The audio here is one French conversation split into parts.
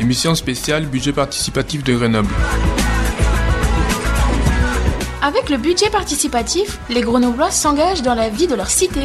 Émission spéciale budget participatif de Grenoble. Avec le budget participatif, les Grenoblois s'engagent dans la vie de leur cité.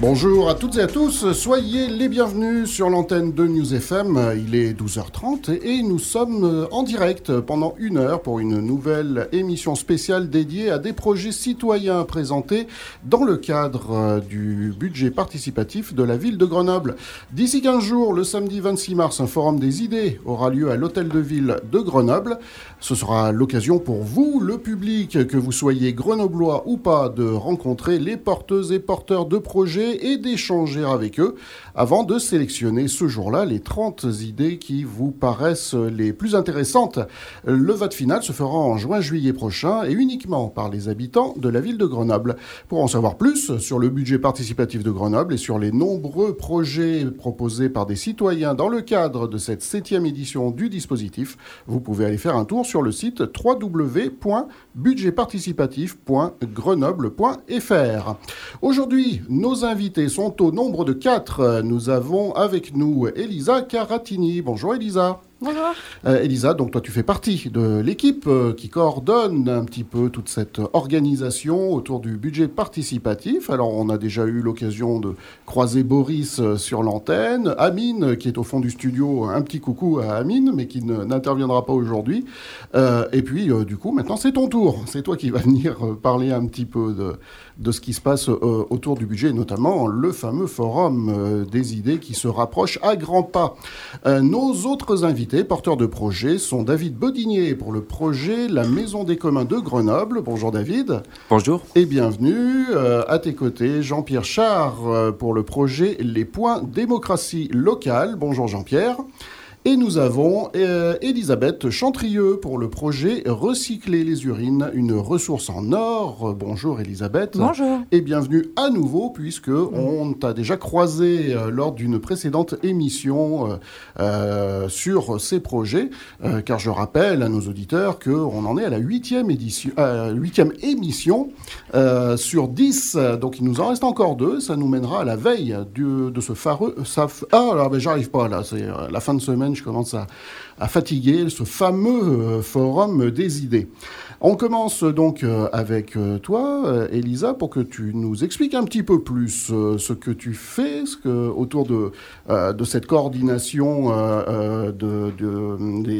Bonjour à toutes et à tous, soyez les bienvenus sur l'antenne de News FM. Il est 12h30 et nous sommes en direct pendant une heure pour une nouvelle émission spéciale dédiée à des projets citoyens présentés dans le cadre du budget participatif de la ville de Grenoble. D'ici 15 jours, le samedi 26 mars, un forum des idées aura lieu à l'hôtel de ville de Grenoble. Ce sera l'occasion pour vous, le public, que vous soyez grenoblois ou pas, de rencontrer les porteuses et porteurs de projets et d'échanger avec eux avant de sélectionner ce jour-là les 30 idées qui vous paraissent les plus intéressantes. Le vote final se fera en juin-juillet prochain et uniquement par les habitants de la ville de Grenoble. Pour en savoir plus sur le budget participatif de Grenoble et sur les nombreux projets proposés par des citoyens dans le cadre de cette septième édition du dispositif, vous pouvez aller faire un tour sur le site www.budgetparticipatif.grenoble.fr. Aujourd'hui, nos invités sont au nombre de quatre. Nous avons avec nous Elisa Caratini. Bonjour Elisa. Euh, Elisa, donc toi tu fais partie de l'équipe euh, qui coordonne un petit peu toute cette organisation autour du budget participatif. Alors on a déjà eu l'occasion de croiser Boris euh, sur l'antenne, Amine qui est au fond du studio, un petit coucou à Amine mais qui n'interviendra pas aujourd'hui. et puis du coup maintenant c'est ton tour, c'est toi qui vas venir parler un petit peu de, de ce qui se passe autour du budget, notamment le fameux forum des idées qui se rapproche à grands pas. nos autres invités porteurs de projet sont David Bodinier pour le projet La Maison des communs de Grenoble. Bonjour David. Bonjour. Et bienvenue. Euh, à tes côtés, Jean-Pierre Char euh, pour le projet Les points démocratie locale. Bonjour Jean-Pierre. Et nous avons euh, Elisabeth Chantrieux pour le projet Recycler les urines, une ressource en or. Bonjour Elisabeth. Bonjour. Et bienvenue à nouveau puisque on t'a déjà croisé euh, lors d'une précédente émission euh, sur ces projets. car je rappelle à nos auditeurs qu'on en est à la huitième édition, huitième émission sur 10. Donc il nous en reste encore deux. Ça nous mènera à la veille de ce fareux... ah là, ben, j'arrive pas là. C'est la fin de semaine je commence à, fatiguer ce fameux euh, forum des idées. On commence donc euh, avec euh, toi, Elisa, pour que tu nous expliques un petit peu plus ce que tu fais ce que, autour de, cette coordination de,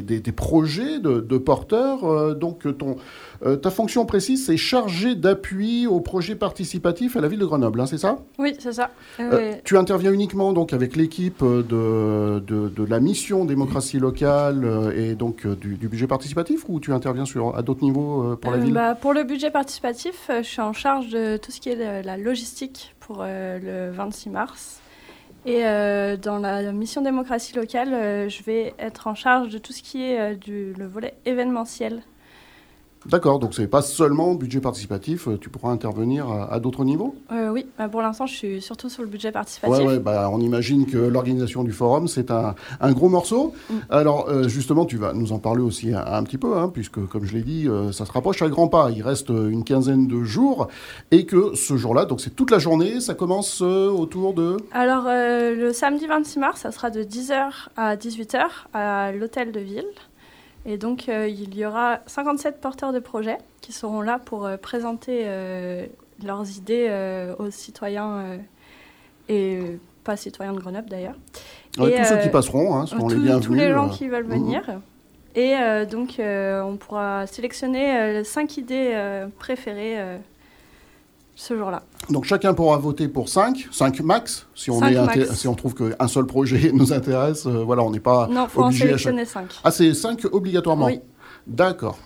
des, projets de, de porteurs. donc ton euh, ta fonction précise, c'est chargé d'appui au projet participatif à la ville de Grenoble, hein, c'est ça? Oui, c'est ça. Euh, tu interviens uniquement donc avec l'équipe de, de, la mission démocratie locale euh, et donc du, budget participatif ou tu interviens sur, à d'autres niveaux pour la ville? bah, Pour le budget participatif, je suis en charge de tout ce qui est la logistique pour le 26 mars. Et dans la mission démocratie locale, je vais être en charge de tout ce qui est du, le volet événementiel D'accord, donc ce n'est pas seulement budget participatif, euh, tu pourras intervenir à, d'autres niveaux? Euh, Oui, bah, pour l'instant je suis surtout sur le budget participatif. Oui, ouais, bah, on imagine que l'organisation du forum c'est un, gros morceau. Mm. Alors euh, justement, tu vas nous en parler aussi un, petit peu, hein, puisque comme je l'ai dit, ça se rapproche à grands pas. Il reste une quinzaine de jours et que ce jour-là, donc c'est toute la journée, ça commence autour de... Alors le samedi 26 mars, ça sera de 10h à 18h à l'hôtel de ville. Et donc, euh, il y aura 57 porteurs de projets qui seront là pour euh, présenter euh, leurs idées aux citoyens et pas citoyens de Grenoble d'ailleurs. tous ceux qui passeront hein, seront les bienvenus. Tous les gens qui veulent mmh. venir. Et donc, on pourra sélectionner cinq idées préférées ce jour-là. Donc chacun pourra voter pour 5, 5 max, si on, est si on trouve qu'un seul projet nous intéresse. Euh, voilà, on n'est pas non, faut obligé en sélectionner 5. Ah, c'est 5 obligatoirement Oui. D'accord.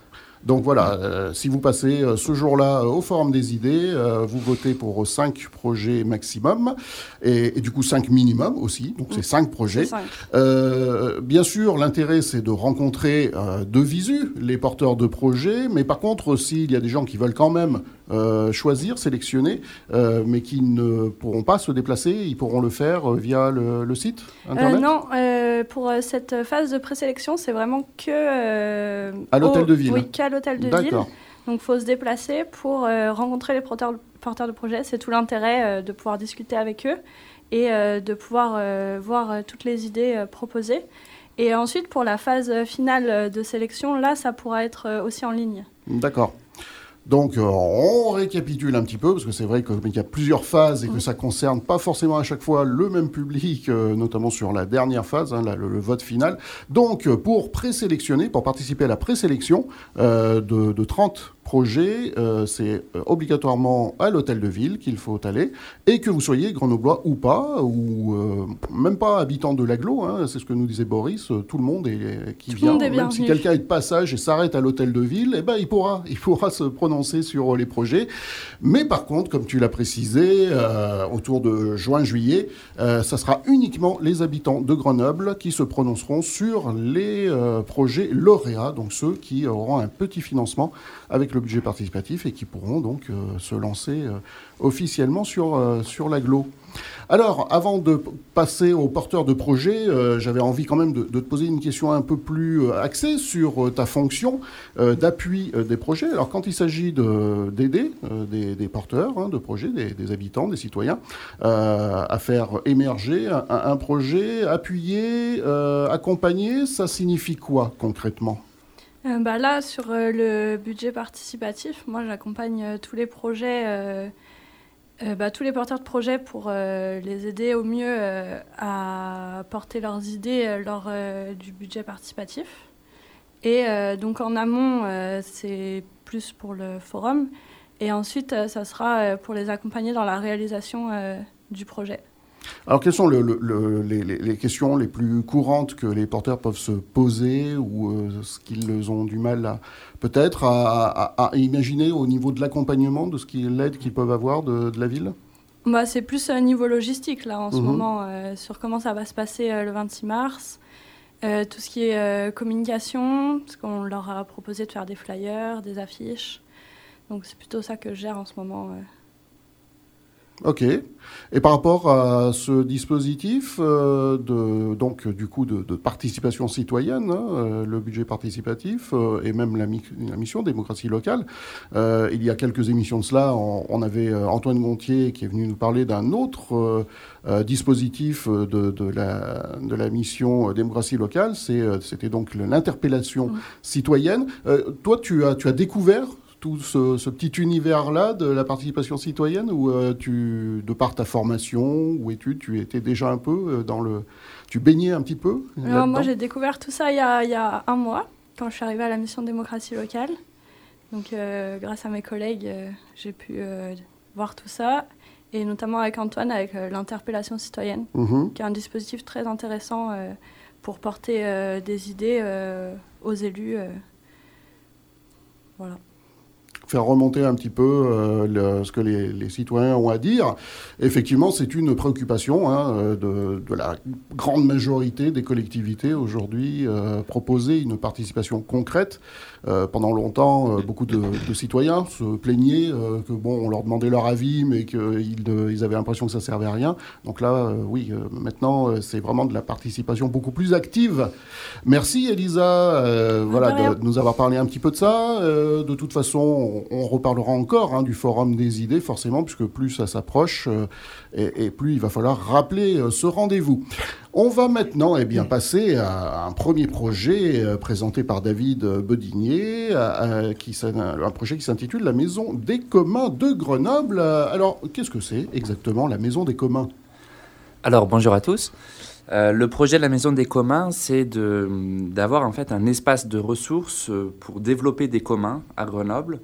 Donc voilà, si vous passez ce jour-là au Forum des idées, vous votez pour 5 projets maximum, et, du coup 5 minimum aussi, donc c'est 5 projets. bien sûr, l'intérêt c'est de rencontrer de visu les porteurs de projets, mais par contre, s'il y a des gens qui veulent quand même choisir, sélectionner, mais qui ne pourront pas se déplacer, ils pourront le faire via le, site Internet Non, pour cette phase de présélection, c'est vraiment que... à l'hôtel de ville Oui, qu'à l'hôtel de ville. Donc il faut se déplacer pour rencontrer les porteurs, porteurs de projets. C'est tout l'intérêt de pouvoir discuter avec eux et de pouvoir voir toutes les idées proposées. Et ensuite, pour la phase finale de sélection, là, ça pourra être aussi en ligne. D'accord. Donc, euh, on récapitule un petit peu, parce que c'est vrai qu'il y a plusieurs phases et que ça concerne pas forcément à chaque fois le même public, euh, notamment sur la dernière phase, hein, le, vote final. Donc, pour présélectionner, pour participer à la présélection euh, de, de 30 projet, euh, c'est euh, obligatoirement à l'hôtel de ville qu'il faut aller, et que vous soyez grenoblois ou pas, ou euh, même pas habitant de l'aglo, hein, c'est ce que nous disait Boris, tout le monde est, qui vient, même si quelqu'un est de passage et s'arrête à l'hôtel de ville, eh ben, il, pourra, il pourra se prononcer sur les projets. Mais par contre, comme tu l'as précisé, autour de juin-juillet, ça sera uniquement les habitants de Grenoble qui se prononceront sur les projets lauréats, donc ceux qui auront un petit financement avec le budget participatif et qui pourront donc euh, se lancer euh, officiellement sur, euh, sur l'aglo. Alors, avant de passer aux porteurs de projets, j'avais envie quand même de, te poser une question un peu plus axée sur ta fonction d'appui des projets. Alors, quand il s'agit d'aider des, des, porteurs hein, de projets, des, habitants, des citoyens, à faire émerger un, un projet, appuyer, accompagner, ça signifie quoi concrètement? Euh, bah là, sur euh, le budget participatif, moi j'accompagne euh, tous les projets, bah, tous les porteurs de projets pour les aider au mieux à porter leurs idées lors du budget participatif. Et donc en amont, c'est plus pour le forum. Et ensuite, ça sera pour les accompagner dans la réalisation du projet. Alors, quelles sont les, questions les plus courantes que les porteurs peuvent se poser ou euh, ce qu'ils ont du mal peut-être à, imaginer au niveau de l'accompagnement, de ce qui l'aide qu'ils peuvent avoir de, la ville? Bah, C'est plus un niveau logistique, là, en ce mhm. moment, euh, sur comment ça va se passer euh, le 26 mars. tout ce qui est communication, parce qu'on leur a proposé de faire des flyers, des affiches. Donc, c'est plutôt ça que je gère en ce moment. Ok. Et par rapport à ce dispositif euh, de donc du coup de, participation citoyenne, hein, euh, le budget participatif euh, et même la, mission démocratie locale, il y a quelques émissions de cela, on, avait Antoine Gontier qui est venu nous parler d'un autre dispositif de, la, de la mission démocratie locale. C'était donc l'interpellation citoyenne. toi, tu as, tu as découvert tout ce, petit univers-là de la participation citoyenne ou euh, tu, de par ta formation ou études, tu étais déjà un peu euh, dans le... Tu baignais un petit peu Alors, Moi, j'ai découvert tout ça il y, a, il y, a, un mois, quand je suis arrivée à la mission démocratie locale. Donc, euh, grâce à mes collègues, j'ai pu voir tout ça. Et notamment avec Antoine, avec l'interpellation citoyenne, mhm. qui est un dispositif très intéressant pour porter des idées aux élus. voilà faire remonter un petit peu euh, ce que les, citoyens ont à dire. Effectivement, c'est une préoccupation hein, euh, de, la grande majorité des collectivités aujourd'hui, euh, proposer une participation concrète. pendant longtemps, beaucoup de, citoyens se plaignaient que bon, on leur demandait leur avis, mais qu'ils ils avaient l'impression que ça servait à rien. Donc là, oui, maintenant, c'est vraiment de la participation beaucoup plus active. Merci Elisa, voilà, de, nous avoir parlé un petit peu de ça. de toute façon, on, reparlera encore hein, du Forum des idées, forcément, puisque plus ça s'approche euh, et, plus il va falloir rappeler euh, ce rendez-vous. On va maintenant eh bien, passer à un premier projet euh, présenté par David Bodinier, qui, un projet qui s'intitule La Maison des communs de Grenoble. Alors, qu'est-ce que c'est exactement la Maison des communs? Alors, bonjour à tous. le projet de la Maison des communs, c'est d'avoir en fait un espace de ressources pour développer des communs à Grenoble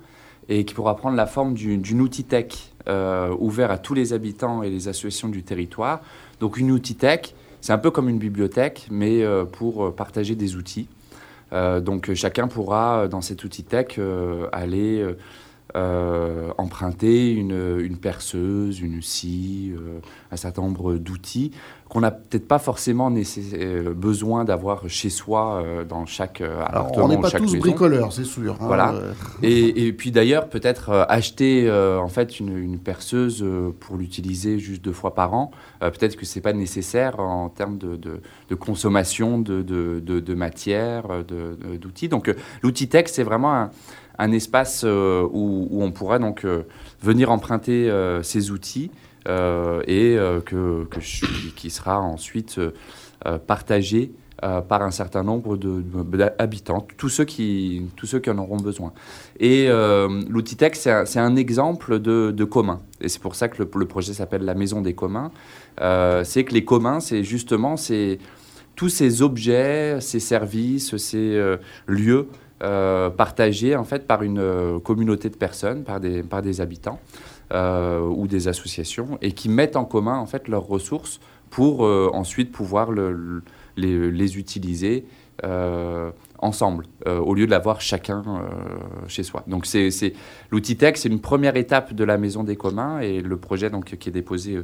et qui pourra prendre la forme d'une outil tech euh, ouvert à tous les habitants et les associations du territoire. Donc une outil tech, c'est un peu comme une bibliothèque, mais euh, pour euh, partager des outils. donc chacun pourra, dans cet outil tech, aller emprunter une, perceuse, une scie, un certain nombre d'outils qu'on n'a peut-être pas forcément euh, besoin d'avoir chez soi dans chaque appartement. on n'est pas tous bricoleurs, c'est sûr. Hein, voilà. Et, et, puis d'ailleurs, peut-être acheter en fait une, une perceuse pour l'utiliser juste deux fois par an, peut-être que c'est pas nécessaire en termes de, de, de consommation de, de matière, d'outils. Donc l'outil tech, c'est vraiment un un espace euh, où, on pourra donc euh, venir emprunter euh, ces outils et que, qui sera ensuite partagé par un certain nombre d'habitants, tous, ceux qui, tous ceux qui en auront besoin. Et l'outil tech, c'est un, exemple de, commun. Et c'est pour ça que le, projet s'appelle la maison des communs. c'est que les communs, c'est justement tous ces objets, ces services, ces lieux euh, partagé en fait par une euh, communauté de personnes, par des, par des habitants euh, ou des associations, et qui mettent en commun en fait leurs ressources pour ensuite pouvoir le, les, utiliser ensemble, au lieu de l'avoir chacun chez soi. Donc c'est, l'outil tech, c'est une première étape de la maison des communs, et le projet donc, qui est déposé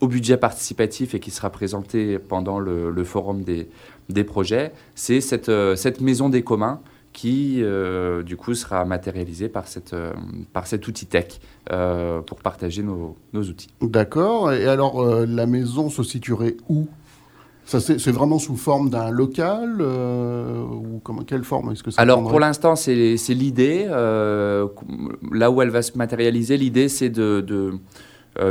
au budget participatif et qui sera présenté pendant le, forum des, projets, c'est cette maison des communs qui, euh, du coup, sera matérialisé par, cette, euh, par cet outil tech euh, pour partager nos, nos outils. D'accord. Et alors, la maison se situerait où? Ça, c'est vraiment sous forme d'un local ou comment, quelle forme est-ce que ça Alors pour l'instant, c'est l'idée. là où elle va se matérialiser, l'idée c'est de,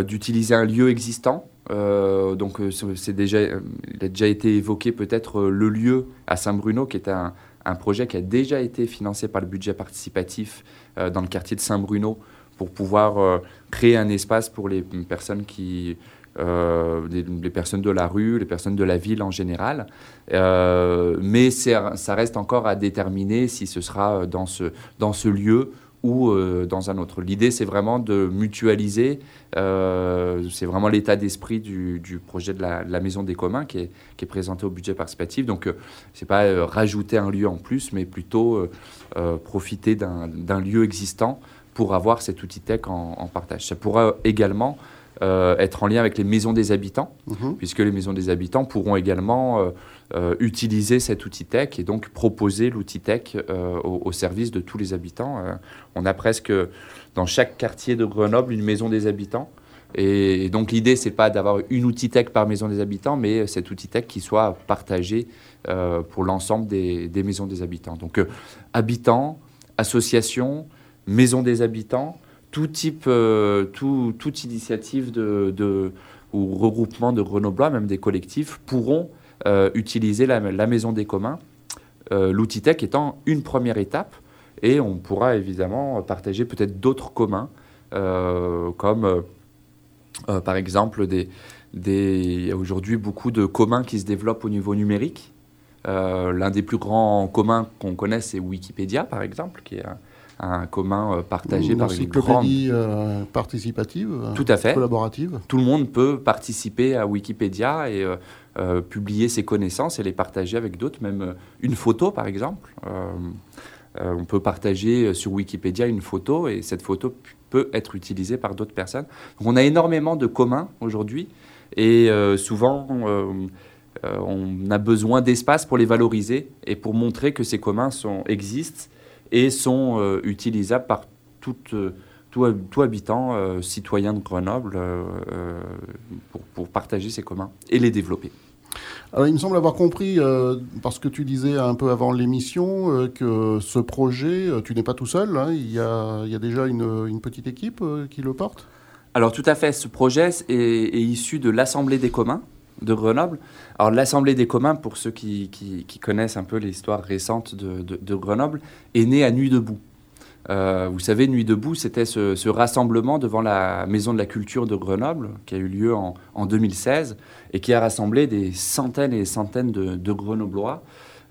d'utiliser un lieu existant. donc c'est déjà, il a déjà été évoqué peut-être le lieu à Saint-Bruno qui est un, un projet qui a déjà été financé par le budget participatif euh, dans le quartier de Saint-Bruno pour pouvoir euh, créer un espace pour les personnes qui euh, les, personnes de la rue, les personnes de la ville en général. mais ça reste encore à déterminer si ce sera dans ce, dans ce lieu ou euh, dans un autre. L'idée, c'est vraiment de mutualiser, euh, c'est vraiment l'état d'esprit du, du, projet de la, Maison des communs qui est, qui est, présenté au budget participatif. Donc, euh, c'est pas rajouter un lieu en plus, mais plutôt profiter d'un lieu existant pour avoir cet outil tech en, en partage. Ça pourra également être en lien avec les maisons des habitants, mhm. puisque les maisons des habitants pourront également euh, utiliser cet outil tech et donc proposer l'outil tech euh, au, service de tous les habitants. Euh, on a presque dans chaque quartier de Grenoble une maison des habitants. Et, donc l'idée, c'est pas d'avoir une outil tech par maison des habitants, mais cet outil tech qui soit partagé pour l'ensemble des, maisons des habitants. Donc habitants, associations, maisons des habitants, tout type, tout, toute initiative de, ou regroupement de Grenoblois, même des collectifs, pourront euh, utiliser la, maison des communs, euh, l'outil tech étant une première étape, et on pourra évidemment partager peut-être d'autres communs, euh, comme par exemple des, des aujourd'hui beaucoup de communs qui se développent au niveau numérique. L'un des plus grands communs qu'on connaisse, c'est Wikipédia, par exemple, qui est un, commun partagé par une grande... participative, Tout à fait. collaborative. Tout le monde peut participer à Wikipédia et euh, publier ses connaissances et les partager avec d'autres, même euh, une photo par exemple. Euh, on peut partager sur Wikipédia une photo et cette photo peut être utilisée par d'autres personnes. Donc on a énormément de communs aujourd'hui et souvent on a besoin d'espace pour les valoriser et pour montrer que ces communs sont, existent et sont utilisables par toute tout, tout habitant, citoyen de Grenoble, pour, pour, partager ces communs et les développer. Alors, il me semble avoir compris, euh, parce que tu disais un peu avant l'émission, euh, que ce projet, euh, tu n'es pas tout seul, hein, il, y a, il, y a, déjà une, une petite équipe qui le porte? Alors tout à fait, ce projet est, est issu de l'Assemblée des communs de Grenoble. Alors l'Assemblée des communs, pour ceux qui, connaissent un peu l'histoire récente de, Grenoble, est née à Nuit debout. Euh, vous savez, Nuit debout, c'était ce, rassemblement devant la Maison de la Culture de Grenoble, qui a eu lieu en, 2016, et qui a rassemblé des centaines et des centaines de, Grenoblois,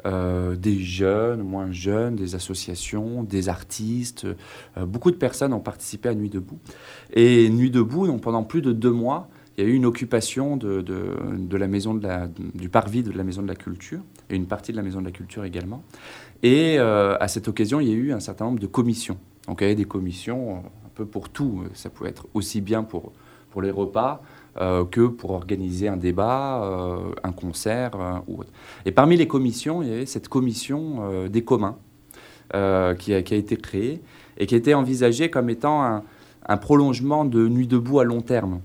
euh, des jeunes, moins jeunes, des associations, des artistes. Euh, beaucoup de personnes ont participé à Nuit debout. Et Nuit debout, donc, pendant plus de deux mois, il y a eu une occupation de, la maison du parvis de la Maison de la Culture, et une partie de la Maison de la Culture également. Et à cette occasion, il y a eu un certain nombre de commissions. Donc il y avait des commissions un peu pour tout. Ça pouvait être aussi bien pour, les repas que pour organiser un débat, un concert ou autre. Et parmi les commissions, il y avait cette commission des communs qui a, été créée et qui a été envisagée comme étant un prolongement de Nuit debout à long terme.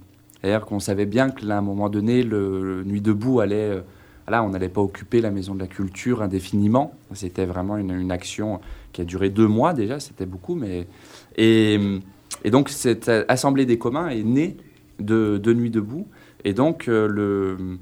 Qu'on savait bien qu'à un moment donné, le, Nuit debout allait. Euh, là, on n'allait pas occuper la maison de la culture indéfiniment. C'était vraiment une, action qui a duré deux mois déjà, c'était beaucoup. Mais... Et, donc, cette assemblée des communs est née de, Nuit debout. Et donc, euh, le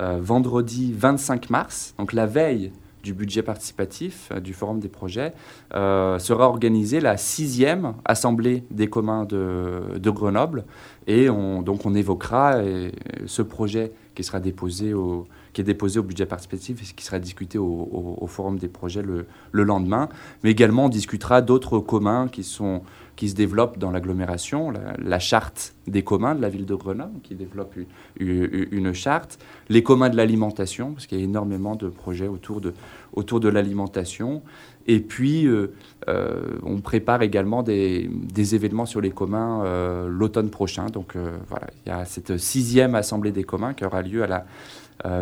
euh, vendredi 25 mars, donc la veille du budget participatif du Forum des projets, sera organisée la sixième Assemblée des communs de Grenoble. Et on, donc on évoquera euh, ce projet qui sera déposé au, qui est déposé au budget participatif et qui sera discuté au, Forum des projets le, le, lendemain. Mais également, on discutera d'autres communs qui, sont, qui se développent dans l'agglomération, la, charte des communs de la ville de Grenoble, qui développe une, une charte, les communs de l'alimentation, parce qu'il y a énormément de projets autour de, autour de l'alimentation. Et puis, euh, euh, on prépare également des, des, événements sur les communs euh, l'automne prochain. Donc voilà, il y a cette sixième assemblée des communs qui aura lieu à la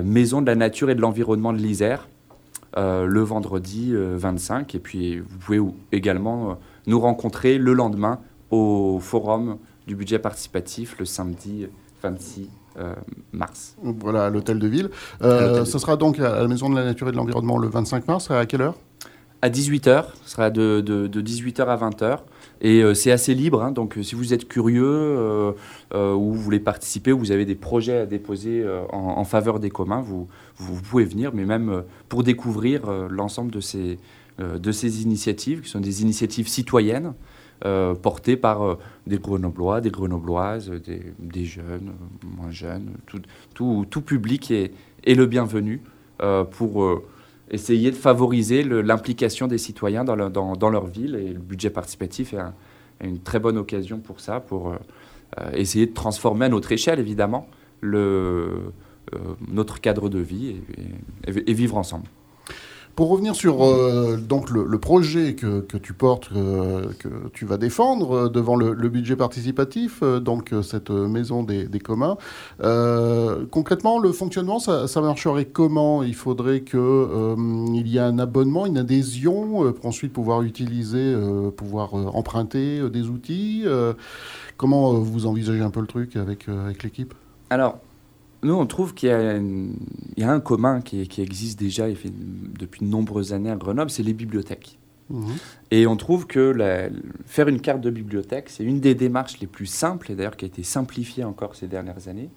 Maison de la Nature et de l'Environnement de l'Isère, euh, le vendredi 25. Euh, et puis vous pouvez également nous rencontrer le lendemain au forum du budget participatif le samedi 26 mars. Voilà, à l'hôtel de ville. ce sera donc à la Maison de la Nature et de l'Environnement le 25 mars. À quelle heure? À 18h. Ce sera de, de 18h à 20h. Et euh, c'est assez libre, hein. donc euh, si vous êtes curieux euh, ou vous voulez participer, ou vous avez des projets à déposer en, faveur des communs, vous, pouvez venir, mais même pour découvrir l'ensemble de ces, de ces initiatives, qui sont des initiatives citoyennes, portées par des Grenoblois, des Grenobloises, des, des jeunes, moins jeunes, tout, tout, tout public est, est, le bienvenu pour essayer de favoriser l'implication des citoyens dans, leur ville. Et le budget participatif est, une très bonne occasion pour ça, pour euh, euh, essayer de transformer à notre échelle, évidemment, le, euh, notre cadre de vie et vivre ensemble. Pour revenir sur euh, donc le, projet que, tu portes, euh, que tu vas défendre euh, devant le, budget participatif, donc cette maison des, communs, concrètement, le fonctionnement, ça, marcherait comment? Il faudrait qu'il y ait un abonnement, une adhésion pour ensuite pouvoir utiliser, pouvoir emprunter des outils. comment vous envisagez un peu le truc avec, avec l'équipe? Alors, nous, on trouve qu'il y, a un commun qui, existe déjà depuis de nombreuses années à Grenoble, c'est les bibliothèques. Mhm. Et on trouve que faire une carte de bibliothèque, c'est une des démarches les plus simples, et d'ailleurs qui a été simplifiée encore ces dernières années,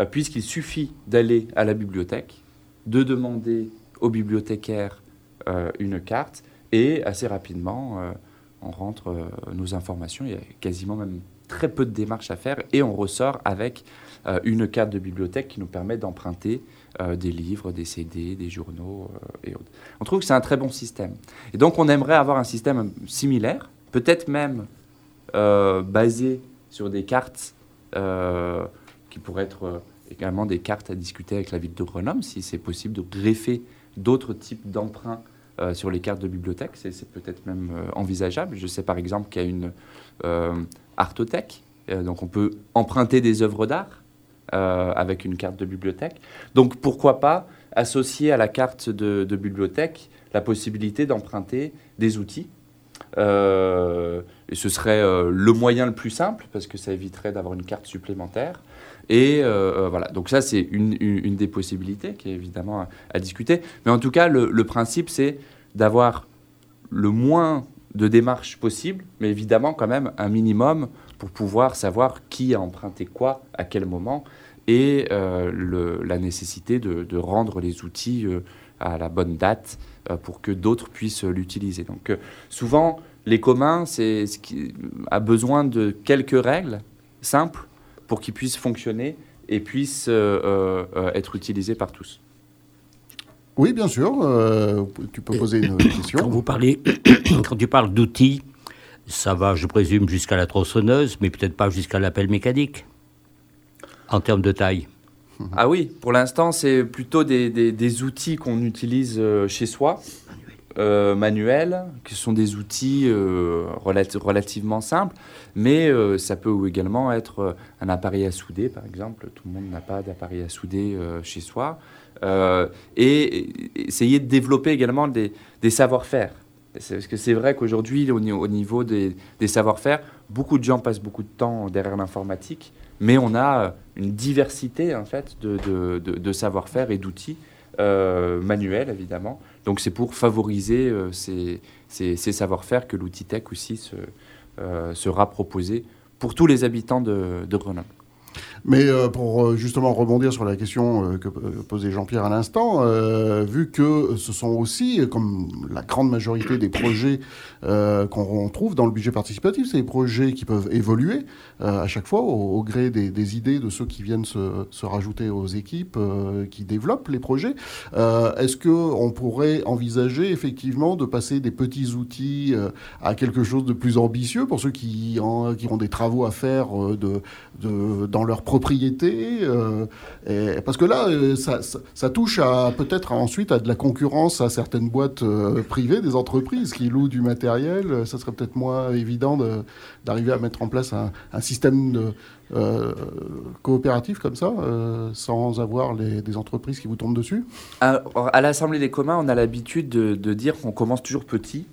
euh, puisqu'il suffit d'aller à la bibliothèque, de demander au bibliothécaire euh, une carte, et assez rapidement, euh, on rentre nos informations. Il y a quasiment même très peu de démarches à faire, et on ressort avec euh, une carte de bibliothèque qui nous permet d'emprunter euh, des livres, des CD, des journaux euh, et autres. On trouve que c'est un très bon système. Et donc on aimerait avoir un système similaire, peut-être même basé sur des cartes qui pourraient être également des cartes à discuter avec la ville de Grenoble, si c'est possible de greffer d'autres types d'emprunts sur les cartes de bibliothèque. C'est peut-être même envisageable. Je sais par exemple qu'il y a une artothèque, donc on peut emprunter des œuvres d'art euh, avec une carte de bibliothèque. Donc pourquoi pas associer à la carte de, bibliothèque la possibilité d'emprunter des outils. Euh, et ce serait euh, le moyen le plus simple parce que ça éviterait d'avoir une carte supplémentaire. Et voilà, donc ça c'est une, des possibilités qui est évidemment à, discuter. Mais en tout cas, le, principe c'est d'avoir le moins de démarches possible, mais évidemment quand même un minimum pour pouvoir savoir qui a emprunté quoi, à quel moment, et euh, la nécessité de, rendre les outils euh, à la bonne date euh, pour que d'autres puissent l'utiliser. Donc souvent, les communs, c'est ce qui a besoin de quelques règles simples pour qu'ils puissent fonctionner et puissent être utilisés par tous. Oui, bien sûr. tu peux poser une question. Quand vous parlez, quand tu parles d'outils, ça va, je présume, jusqu'à la tronçonneuse, mais peut-être pas jusqu'à l'appel mécanique, en termes de taille. Ah oui, pour l'instant, c'est plutôt des, des- des outils qu'on utilise euh, chez soi, euh, manuels, qui sont des outils euh, relati- relativement simples, mais euh, ça peut également être un appareil à souder, par exemple. Tout le monde n'a pas d'appareil à souder chez soi. Et, essayer de développer également des, savoir-faire. Parce que c'est vrai qu'aujourd'hui, au, ni- au niveau des, savoir-faire, beaucoup de gens passent beaucoup de temps derrière l'informatique, mais on a une diversité en fait de, savoir-faire et d'outils manuels évidemment. Donc c'est pour favoriser euh, ces, savoir-faire que l'outil tech aussi euh, sera proposé pour tous les habitants de Grenoble. Mais euh, pour euh, justement rebondir sur la question euh, que posait Jean-Pierre à l'instant, vu que ce sont aussi, comme la grande majorité des projets qu'on trouve dans le budget participatif, c'est des projets qui peuvent évoluer à chaque fois au, gré des, idées de ceux qui viennent se, rajouter aux équipes qui développent les projets. Est-ce qu'on pourrait envisager effectivement de passer des petits outils à quelque chose de plus ambitieux pour ceux qui, ont des travaux à faire dans leur propriété euh, Parce que là, euh, ça, ça, touche à peut-être ensuite à de la concurrence à certaines boîtes euh, privées, des entreprises qui louent du matériel. Ça serait peut-être moins évident de- d'arriver à mettre en place un, système coopératif comme ça, sans avoir des entreprises qui vous tombent dessus. À, à l'Assemblée des communs, on a l'habitude de, de dire qu'on commence toujours petit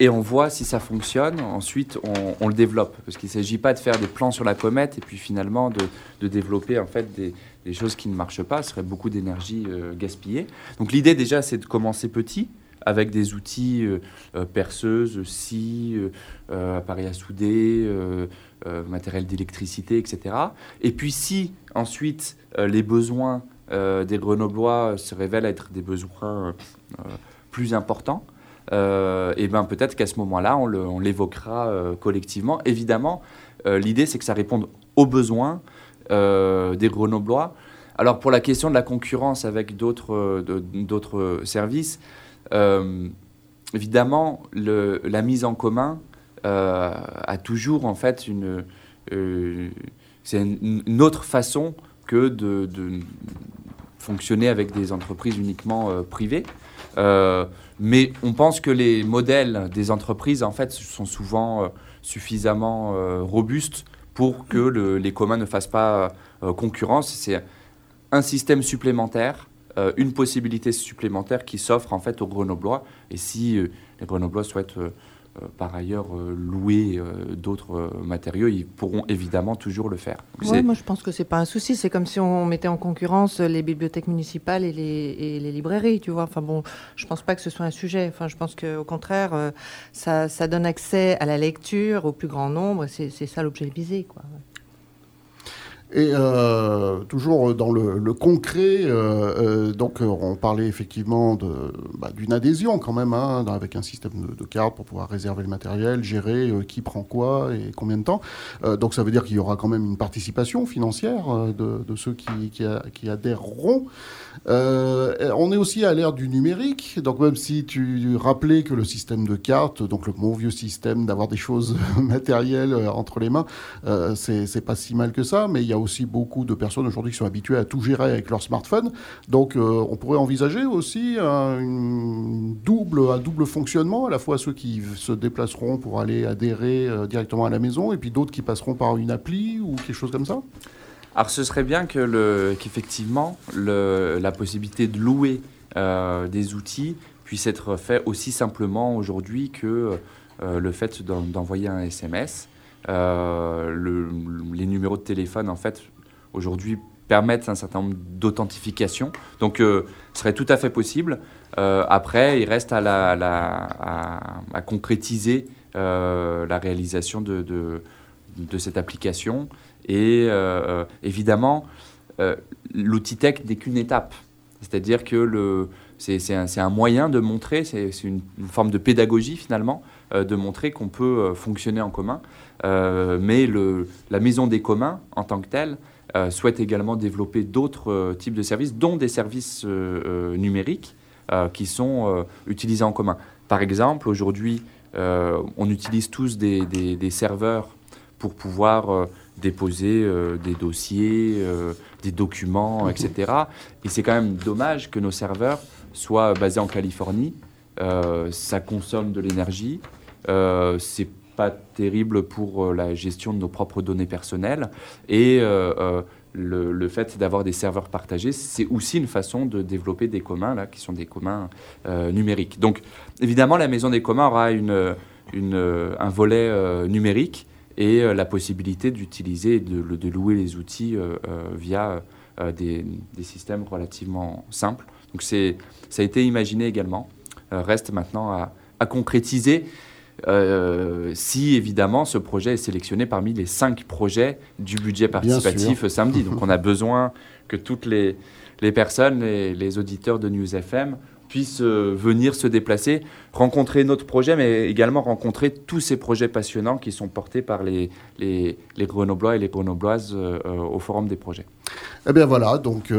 et on voit si ça fonctionne. Ensuite, on, le développe. Parce qu'il ne s'agit pas de faire des plans sur la comète et puis finalement de, développer en fait des, choses qui ne marchent pas. Ce serait beaucoup d'énergie euh, gaspillée. Donc l'idée déjà, c'est de commencer petit avec des outils euh, euh, perceuses, scie, euh, appareils à souder, matériel d'électricité, etc. Et puis si ensuite les besoins des Grenoblois se révèlent être des besoins plus importants, et ben peut-être qu'à ce moment-là, on l'évoquera euh, collectivement. Évidemment, euh, l'idée c'est que ça réponde aux besoins euh, des Grenoblois. Alors pour la question de la concurrence avec d'autres euh, services, euh, évidemment, la mise en commun euh, a toujours en fait une, euh, c'est une, autre façon que de, fonctionner avec des entreprises uniquement euh, privées. Mais on pense que les modèles des entreprises en fait sont souvent euh, suffisamment euh, robustes pour que le- les communs ne fassent pas euh, concurrence. C'est un système supplémentaire, une possibilité supplémentaire qui s'offre en fait aux Grenoblois. Et si les Grenoblois souhaitent par ailleurs euh, louer euh, d'autres euh, matériaux, ils pourront évidemment toujours le faire. Ouais, moi je pense que c'est pas un souci. C'est comme si on mettait en concurrence les bibliothèques municipales et les, et les librairies, tu vois. Enfin bon, je pense pas que ce soit un sujet. Enfin, je pense qu'au contraire, euh, ça, ça donne accès à la lecture au plus grand nombre. c'est ça l'objet visé, quoi. Et euh, toujours dans le, concret, euh, euh, donc on parlait effectivement bah, d'une adhésion quand même, hein, avec un système de, de cartes pour pouvoir réserver le matériel, gérer qui prend quoi et combien de temps. Donc ça veut dire qu'il y aura quand même une participation financière de, ceux qui, adhéreront. On est aussi à l'ère du numérique, donc même si tu rappelais que le système de cartes, donc le bon vieux système d'avoir des choses matérielles entre les mains, c'est pas si mal que ça, mais il y a aussi beaucoup de personnes aujourd'hui qui sont habituées à tout gérer avec leur smartphone. Donc euh, on pourrait envisager aussi un, double, un double fonctionnement, à la fois ceux qui se déplaceront pour aller adhérer euh, directement à la maison, et puis d'autres qui passeront par une appli ou quelque chose comme ça. Alors ce serait bien qu'effectivement la possibilité de louer euh, des outils puisse être fait aussi simplement aujourd'hui que le fait d'en- d'envoyer un SMS. Euh, le- les numéros de téléphone, en fait, aujourd'hui permettent un certain nombre d'authentifications. Donc euh, ce serait tout à fait possible. Euh, après, il reste à, concrétiser la réalisation de, cette application. Et évidemment, euh, l'outil tech n'est qu'une étape. C'est-à-dire que c'est, un, moyen de montrer, c'est, une, forme de pédagogie finalement, de montrer qu'on peut euh, fonctionner en commun. Euh, mais le, la maison des communs, en tant que telle, euh, souhaite également développer d'autres euh, types de services, dont des services euh, euh, numériques euh, qui sont euh, utilisés en commun. Par exemple, aujourd'hui, euh, on utilise tous des, des- des serveurs pour pouvoir euh, déposer des dossiers, des documents, etc. Et c'est quand même dommage que nos serveurs soient basés en Californie. ça consomme de l'énergie. C'est pas terrible pour la gestion de nos propres données personnelles. Et le, fait d'avoir des serveurs partagés, c'est aussi une façon de développer des communs, là, qui sont des communs euh, numériques. Donc, évidemment, la maison des communs aura une, une, un volet euh, numérique et euh, la possibilité d'utiliser, de, de, louer les outils via des, des, systèmes relativement simples. Donc, ça a été imaginé également. reste maintenant à, à concrétiser. Euh, si évidemment ce projet est sélectionné parmi les cinq projets du budget participatif samedi. Donc on a besoin que toutes les, les personnes, les, les auditeurs de News FM puissent euh, venir se déplacer, rencontrer notre projet, mais également rencontrer tous ces projets passionnants qui sont portés par les, les, les Grenoblois et les Grenobloises euh, au Forum des projets. Eh bien voilà, donc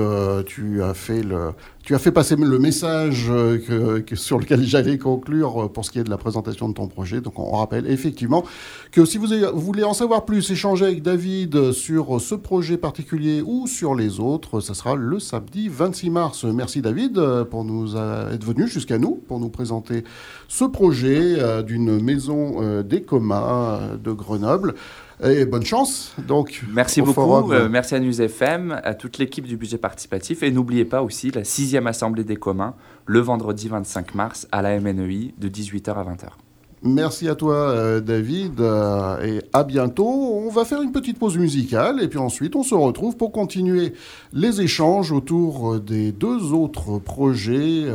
tu as fait le, tu as fait passer le message euh, sur lequel j'allais conclure euh, pour ce qui est de la présentation de ton projet. Donc on rappelle effectivement que si vous, voulez en savoir plus, échanger avec David sur ce projet particulier ou sur les autres, ça sera le samedi 26 mars. Merci David euh, pour nous être venu jusqu'à nous pour nous présenter ce projet d'une maison des communs de Grenoble. Et bonne chance. Donc, merci beaucoup. Euh, merci à News FM, à toute l'équipe du budget participatif. Et n'oubliez pas aussi la sixième assemblée des communs le vendredi 25 mars à la MNEI de 18h à 20h. Merci à toi, euh, David, euh, et à bientôt. On va faire une petite pause musicale et puis ensuite on se retrouve pour continuer les échanges autour des deux autres projets,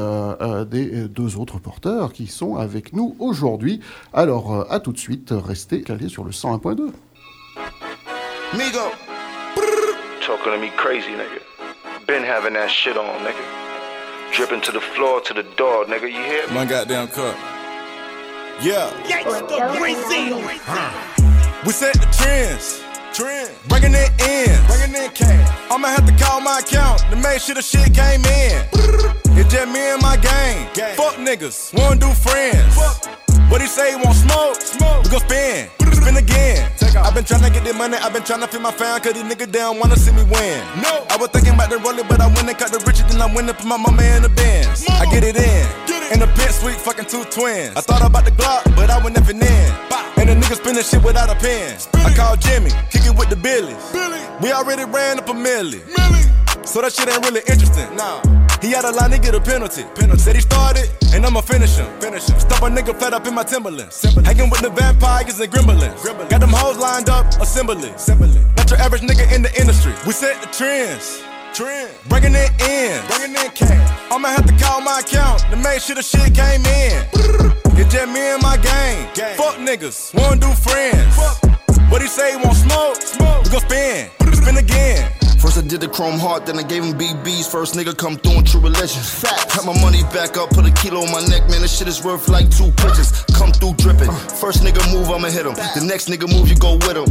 des deux autres porteurs qui sont avec nous aujourd'hui. Alors, à tout de suite, restez calés sur le 101.2. Migo. Talking to me crazy, nigga. Been having that shit on, nigga. Dripping to the floor, to the door, nigga. You hear me? My goddamn cup. Yeah. We set the trends. Trend. Bringing it in. Bringing in cash. I'ma have to call my account to make sure the shit came in. It's just me and my gang. gang. Fuck niggas. Wanna do friends. Fuck. What he say? He want smoke? Smoke. We gon' spin. Spin again. I've been trying to get the money, I've been trying to feed my fam, cause these niggas down wanna see me win. No, I was thinking about the roller, but I went and cut the riches, then I went and put my mama in the bins. I get it in, get it. in the pit suite, fucking two twins. I thought about the Glock, but I went never in. And the niggas spinning shit without a pen. I called Jimmy, kicking with the Billies. Billy. We already ran up a milli. milli. So that shit ain't really interesting. Nah. He had a line to get a penalty. penalty. Said he started, and I'ma finish him. Finish him. Stop a nigga flat up in my Timberlands. Hanging with the vampires and gremlins. Gremlin. Got them hoes lined up, assembly. assembly. Not your average nigga in the industry. We set the trends. Trend. Bringing it in. Bringing in cash. I'ma have to call my account to make sure the shit came in. It's just me and my gang. gang. Fuck niggas. Wanna do friends. Fuck. What he say? Want smoke? Smoke. We gon' spin. Spin again. First I did the chrome heart, then I gave him BBs. First nigga come through in true religion. Fat, cut my money back up, put a kilo on my neck, man. This shit is worth like two pitches. Come through dripping. First nigga move, I'ma hit him. The next nigga move, you go with him.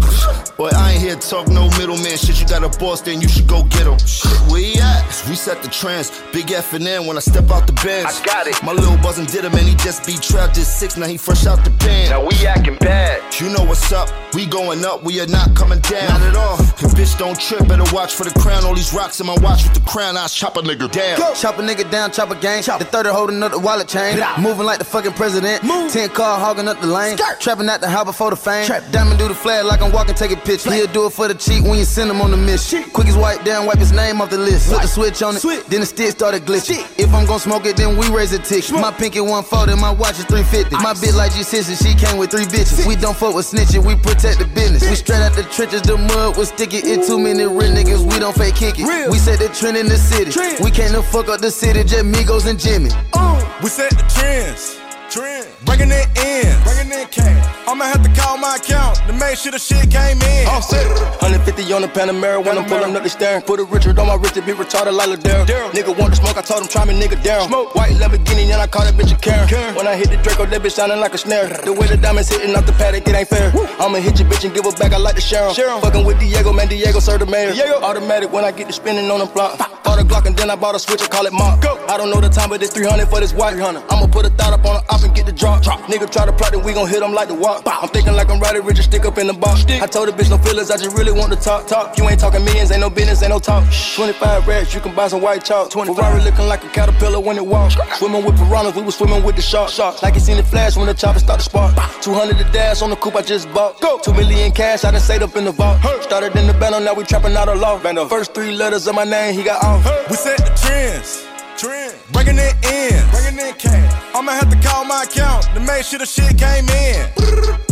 Boy, I ain't here to talk no middleman shit. You got a boss, then you should go get him. Where he at? We set the trends. Big F and N when I step out the bench. I got it. My little buzzin' did him, and he just be trapped at six. Now he fresh out the pen. Now we acting bad. You know what's up. We going up, we are not coming down. Not at all. And bitch, don't trip, better watch for the crown. All these rocks in my watch with the crown, I chop a nigga down. Go. Chop a nigga down, chop a gang. Chop. The third holding up the wallet chain. Moving like the fucking president. Move. 10 car hogging up the lane. Skirt. Trapping at the house before the fame. Trap. Diamond do the flag like I'm walking, take a picture. He'll do it for the cheap when you send him on the mission. Quick as wipe down, wipe his name off the list. Flip the switch on it, Switch. then the stick started glitching. If I'm gon' smoke it, then we raise a tick. My pinky 140, my watch is 350. Ice. My bitch like G6 she came with three bitches. Six. We don't fuck with snitching, we protect the business. We straight out the trenches, the mud was sticky. It too many real niggas, we don't fake kick it. Real. We set the trend in the city. Trend. We can't fuck up the city, just Migos and Jimmy. Uh. We set the trends. Trend. Bringing it in. Bringing in cash. I'ma have to call my account to make sure the shit came in. All set. 150 on the Panamera when I'm pulling up the staring. Put a Richard on my wrist to be retarded like Ladero. Nigga want to smoke, I told him try me, nigga down. Smoke. White Lamborghini, and I call that bitch a Karen. Karen. When I hit the Draco, that bitch sounding like a snare. The way the diamonds hitting off the paddock, it ain't fair. Woo. I'ma hit your bitch and give her back, I like the sheriff. Sheriff. Fucking with Diego, man, Diego, sir, the mayor. Diego. Automatic when I get the spinning on the block. Bought a Glock and then I bought a switch and call it Mark. Go. I don't know the time, but it's 300 for this white. Hunter. I'ma put a thought up on the op and get the drop. drop. Nigga try to plot it, we gon' hit him like the walk. I'm thinking like I'm Roddy Rich, stick up in the box. I told the bitch no feelings, I just really want to talk. Talk. You ain't talking millions, ain't no business, ain't no talk. 25 racks, you can buy some white chalk. 25. Ferrari looking like a caterpillar when it walks. Swimming with piranhas, we was swimming with the sharks. Like you seen the flash when the chopper start to spark. 200 the dash on the coupe I just bought. Go. 2 million cash, I done saved up in the vault. Started in the battle, now we trapping out a law. First three letters of my name, he got off. We set the trends. Trend. Bringing it in. Bringing in cash. I'ma have to call my account to make sure the shit came in.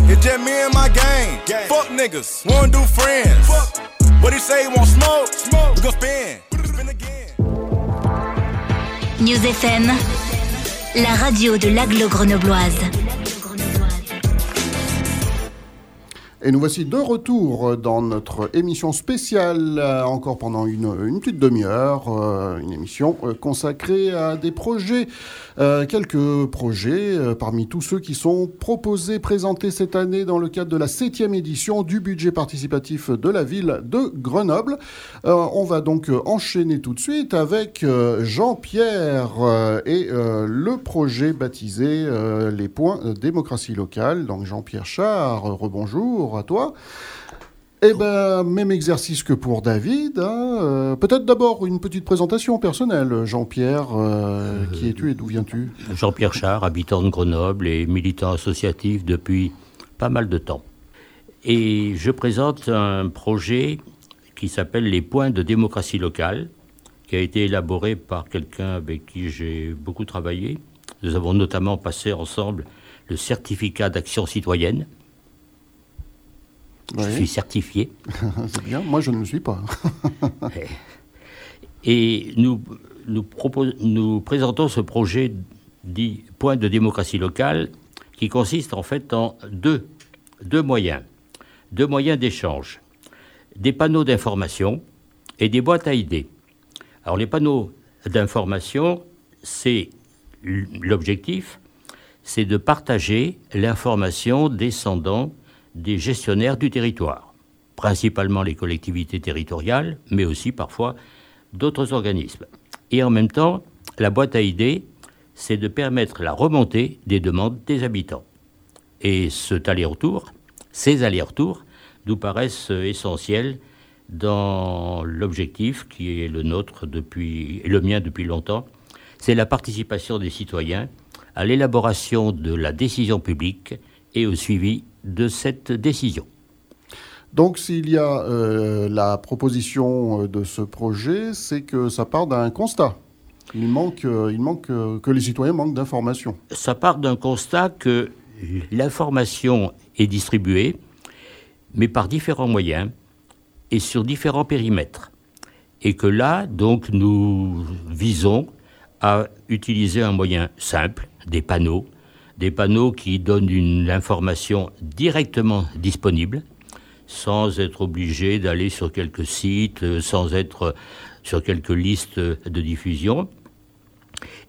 It's just me and my gang. gang. Fuck niggas. Wanna do friends. Fuck. What he say? He want smoke? Smoke. We gon' spin. Spin again. News FM, la radio de l'aglo grenobloise. Et nous voici de retour dans notre émission spéciale, euh, encore pendant une, petite demi-heure, euh, une émission euh, consacrée à des projets, euh, quelques projets euh, parmi tous ceux qui sont proposés, présentés cette année dans le cadre de la septième édition du budget participatif de la ville de Grenoble. Euh, on va donc enchaîner tout de suite avec Jean-Pierre et le projet baptisé Les points démocratie locale. Donc Jean-Pierre Char, rebonjour à toi. Eh ben, même exercice que pour David. hein. Euh, Peut-être d'abord une petite présentation personnelle. Jean-Pierre, euh, qui es-tu et d'où viens-tu? Jean-Pierre Char, habitant de Grenoble et militant associatif depuis pas mal de temps. Et je présente un projet qui s'appelle Les points de démocratie locale, qui a été élaboré par quelqu'un avec qui j'ai beaucoup travaillé. Nous avons notamment passé ensemble le certificat d'action citoyenne. Je suis certifié. C'est bien, moi je ne le suis pas. Et nous, nous, nous présentons ce projet dit point de démocratie locale qui consiste en fait en deux, deux moyens, deux moyens d'échange, des panneaux d'information et des boîtes à idées. Alors les panneaux d'information, c'est l'objectif, c'est de partager l'information descendant des gestionnaires du territoire, principalement les collectivités territoriales, mais aussi parfois d'autres organismes. Et en même temps, la boîte à idées, c'est de permettre la remontée des demandes des habitants. Et cet aller-retour, ces allers-retours, nous paraissent essentiels dans l'objectif qui est le nôtre depuis, le mien depuis longtemps, c'est la participation des citoyens à l'élaboration de la décision publique et au suivi de cette décision. Donc s'il y a euh, la proposition euh, de ce projet, c'est que ça part d'un constat. Il manque, euh, il manque que les citoyens manquent d'informations. Ça part d'un constat que l'information est distribuée, mais par différents moyens et sur différents périmètres. Et que là, donc, nous visons à utiliser un moyen simple, des panneaux, des panneaux qui donnent une information directement disponible, sans être obligé d'aller sur quelques sites, euh, sans être sur quelques listes de diffusion,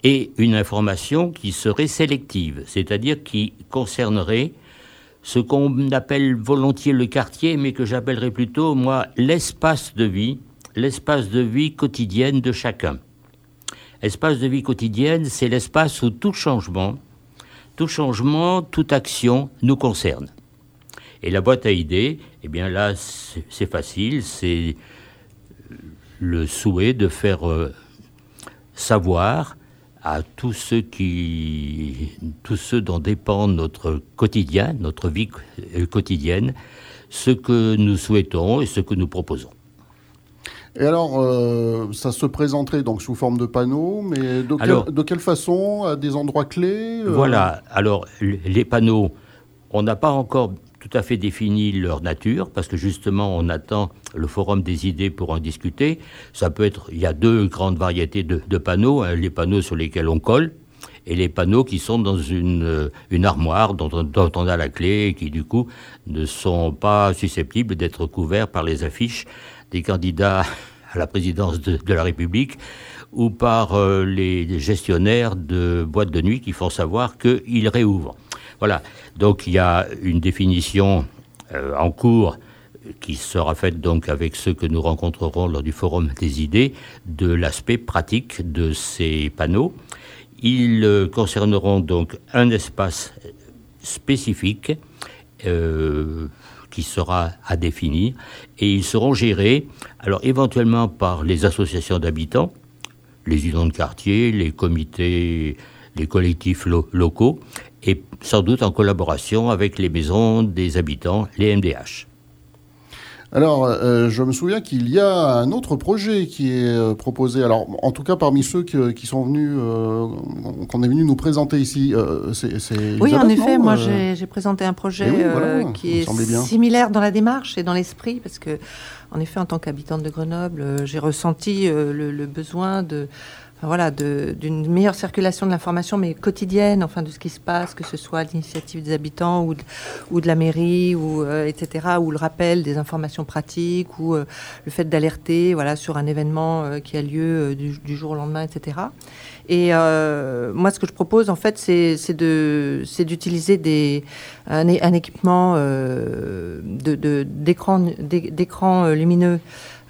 et une information qui serait sélective, c'est-à-dire qui concernerait ce qu'on appelle volontiers le quartier, mais que j'appellerais plutôt, moi, l'espace de vie, l'espace de vie quotidienne de chacun. Espace de vie quotidienne, c'est l'espace où tout changement, tout changement, toute action nous concerne. Et la boîte à idées, eh bien là, c'est facile, c'est le souhait de faire euh, savoir à tous ceux qui, tous ceux dont dépend notre quotidien, notre vie euh, quotidienne, ce que nous souhaitons et ce que nous proposons. Et alors, euh, ça se présenterait donc sous forme de panneaux, mais de, quelle- Alors- de quelle façon À des endroits clés euh, Voilà. Alors, les panneaux, on n'a pas encore tout à fait défini leur nature, parce que justement, on attend le forum des idées pour en discuter. Ça peut être, il y a deux grandes variétés de, de panneaux, hein, les panneaux sur lesquels on colle, et les panneaux qui sont dans une, euh, une armoire dont on, dont on a la clé et qui, du coup, ne sont pas susceptibles d'être couverts par les affiches des candidats à la présidence de, la République ou par euh, les gestionnaires de boîtes de nuit qui font savoir qu'ils réouvrent. Voilà. Donc il y a une définition euh, en cours qui sera faite donc avec ceux que nous rencontrerons lors du forum des idées de l'aspect pratique de ces panneaux. Ils euh, concerneront donc un espace spécifique qui sera à définir et ils seront gérés, alors éventuellement par les associations d'habitants, les unions de quartier, les comités, les collectifs lo- locaux et sans doute en collaboration avec les maisons des habitants, les MDH. Alors, euh, je me souviens qu'il y a un autre projet qui est euh, proposé. Alors, en tout cas, parmi ceux que- qui sont venus, euh, qu'on est venu nous présenter ici, c'est. Oui, en effet, moi j'ai présenté un projet Eh oui, voilà, ça qui est similaire dans la démarche et dans l'esprit, parce que, en effet, en tant qu'habitante de Grenoble, j'ai ressenti le, le besoin de. Voilà, d'une meilleure circulation de l'information, mais quotidienne, enfin de ce qui se passe, que ce soit l'initiative des habitants ou de, ou de la mairie, ou euh, etc., ou le rappel des informations pratiques, ou euh, le fait d'alerter, voilà, sur un événement euh, qui a lieu euh, du, du jour au lendemain, etc. Et euh, moi, ce que je propose, en fait, c'est d'utiliser des un, un équipement euh, de- de- d'écran d'é- d'écran lumineux.